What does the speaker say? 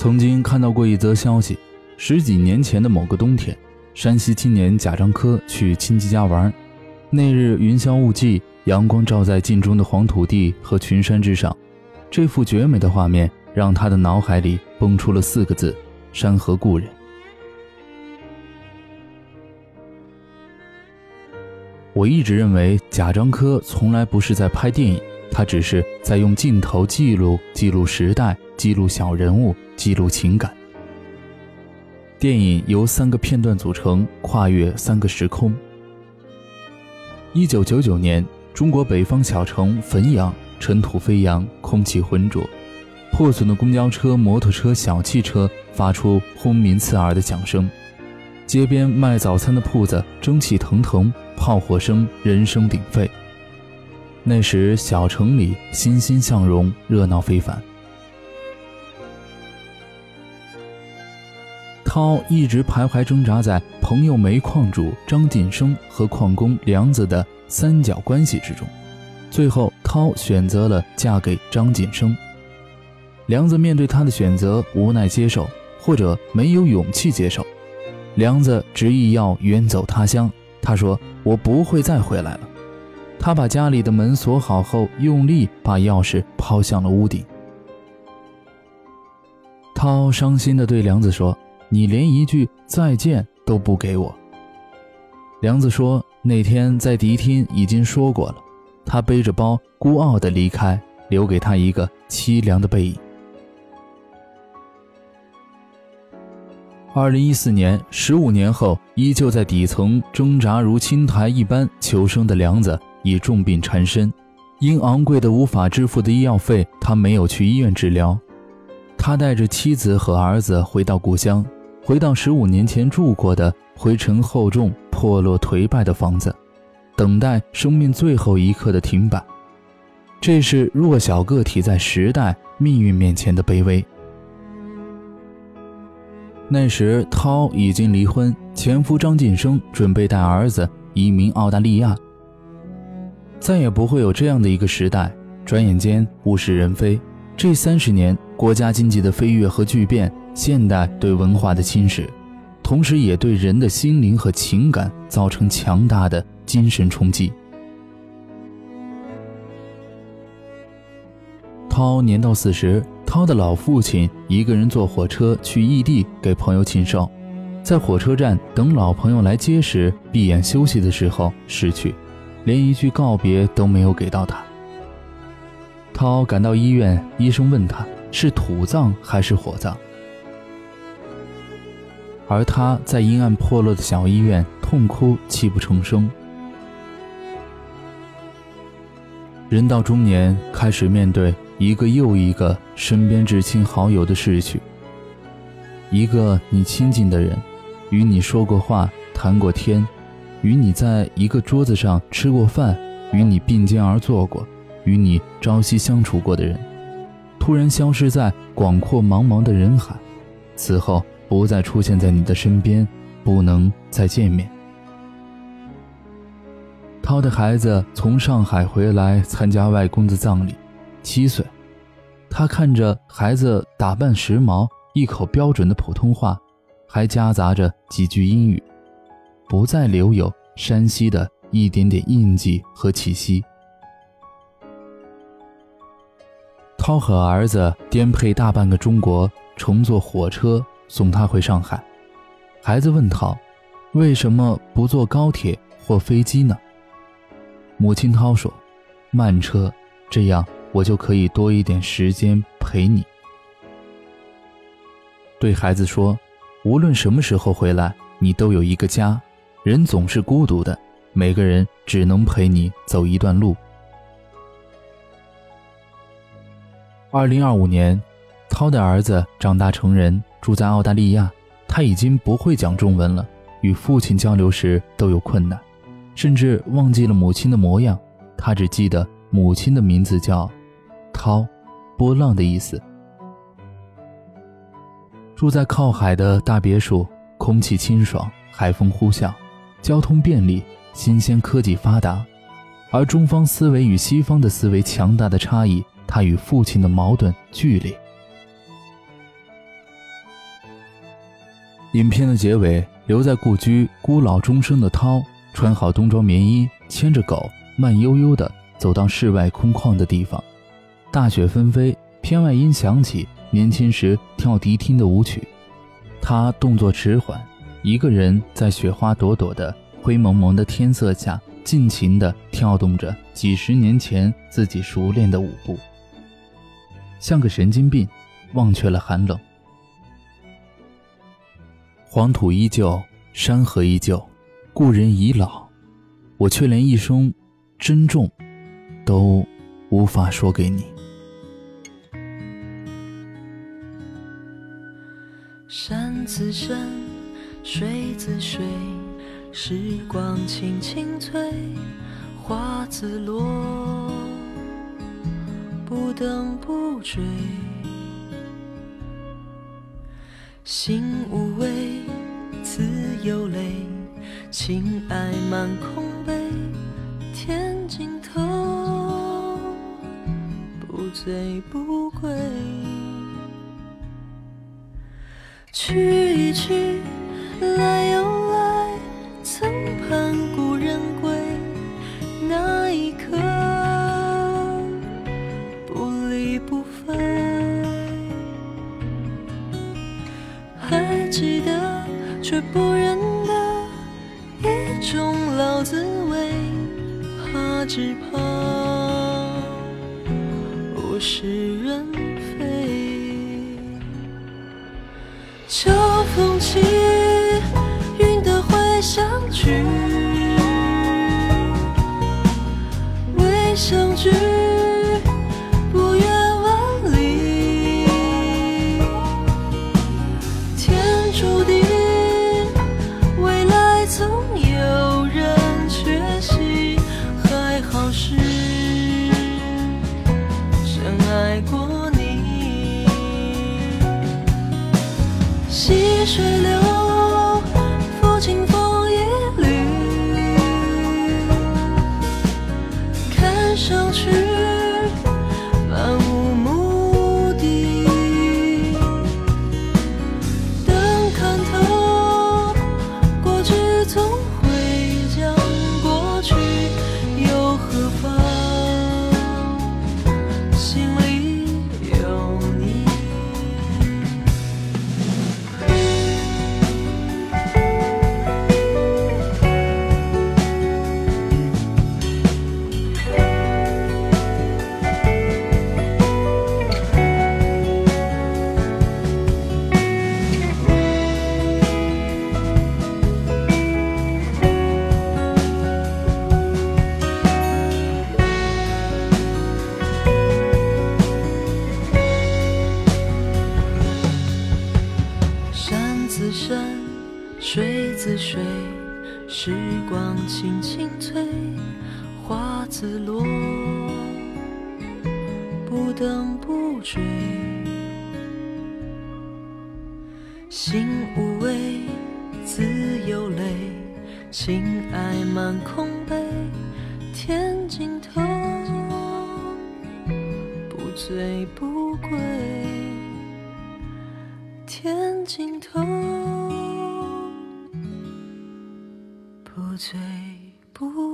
曾经看到过一则消息：十几年前的某个冬天，山西青年贾樟柯去亲戚家玩，那日云霄雾霁，阳光照在晋中的黄土地和群山之上，这幅绝美的画面让他的脑海里蹦出了四个字：山河故人。我一直认为贾樟柯从来不是在拍电影，他只是在用镜头记录记录时代，记录小人物，记录情感。电影由三个片段组成，跨越三个时空。一九九九年，中国北方小城汾阳，尘土飞扬，空气浑浊，破损的公交车、摩托车、小汽车发出轰鸣刺耳的响声，街边卖早餐的铺子蒸汽腾腾。炮火声，人声鼎沸。那时，小城里欣欣向荣，热闹非凡。涛一直徘徊挣扎在朋友煤矿主张晋生和矿工梁子的三角关系之中，最后，涛选择了嫁给张晋生。梁子面对他的选择，无奈接受，或者没有勇气接受。梁子执意要远走他乡。他说：“我不会再回来了。”他把家里的门锁好后，用力把钥匙抛向了屋顶。涛伤心地对梁子说：“你连一句再见都不给我。”梁子说：“那天在迪厅已经说过了。”他背着包，孤傲地离开，留给他一个凄凉的背影。二零一四年，十五年后，依旧在底层挣扎如青苔一般求生的梁子已重病缠身，因昂贵的无法支付的医药费，他没有去医院治疗。他带着妻子和儿子回到故乡，回到十五年前住过的灰尘厚重、破落颓败的房子，等待生命最后一刻的停摆。这是弱小个体在时代命运面前的卑微。那时，涛已经离婚，前夫张晋生准备带儿子移民澳大利亚。再也不会有这样的一个时代。转眼间，物是人非。这三十年，国家经济的飞跃和巨变，现代对文化的侵蚀，同时也对人的心灵和情感造成强大的精神冲击。涛年到四十。涛的老父亲一个人坐火车去异地给朋友庆寿，在火车站等老朋友来接时，闭眼休息的时候逝去，连一句告别都没有给到他。涛赶到医院，医生问他是土葬还是火葬，而他在阴暗破落的小医院痛哭泣不成声。人到中年，开始面对。一个又一个身边至亲好友的逝去，一个你亲近的人，与你说过话、谈过天，与你在一个桌子上吃过饭，与你并肩而坐过，与你朝夕相处过的人，突然消失在广阔茫茫的人海，此后不再出现在你的身边，不能再见面。涛的孩子从上海回来参加外公的葬礼。七岁，他看着孩子打扮时髦，一口标准的普通话，还夹杂着几句英语，不再留有山西的一点点印记和气息。涛和儿子颠沛大半个中国，乘坐火车送他回上海。孩子问涛：“为什么不坐高铁或飞机呢？”母亲涛说：“慢车，这样。”我就可以多一点时间陪你。对孩子说，无论什么时候回来，你都有一个家。人总是孤独的，每个人只能陪你走一段路。二零二五年，涛的儿子长大成人，住在澳大利亚。他已经不会讲中文了，与父亲交流时都有困难，甚至忘记了母亲的模样。他只记得母亲的名字叫。涛，波浪的意思。住在靠海的大别墅，空气清爽，海风呼啸，交通便利，新鲜科技发达。而中方思维与西方的思维强大的差异，他与父亲的矛盾剧烈。影片的结尾，留在故居孤老终生的涛，穿好冬装棉衣，牵着狗，慢悠悠地走到室外空旷的地方。大雪纷飞，片外音响起年轻时跳迪厅的舞曲。他动作迟缓，一个人在雪花朵朵的灰蒙蒙的天色下，尽情地跳动着几十年前自己熟练的舞步，像个神经病，忘却了寒冷。黄土依旧，山河依旧，故人已老，我却连一声珍重都无法说给你。山自山，水自水，时光轻轻催，花自落，不等不追。心无畏，自有泪，情爱满空杯，天尽头，不醉不归。去一去，来又来，曾盼故人归，那一刻不离不分。还记得，却不认得，一种老滋味，怕只怕物是人非。秋风起，未相聚，未相聚。上去自水，时光轻轻催，花自落，不等不追。心无畏，自有泪，情爱满空杯，天尽头，不醉不归。天尽头，最不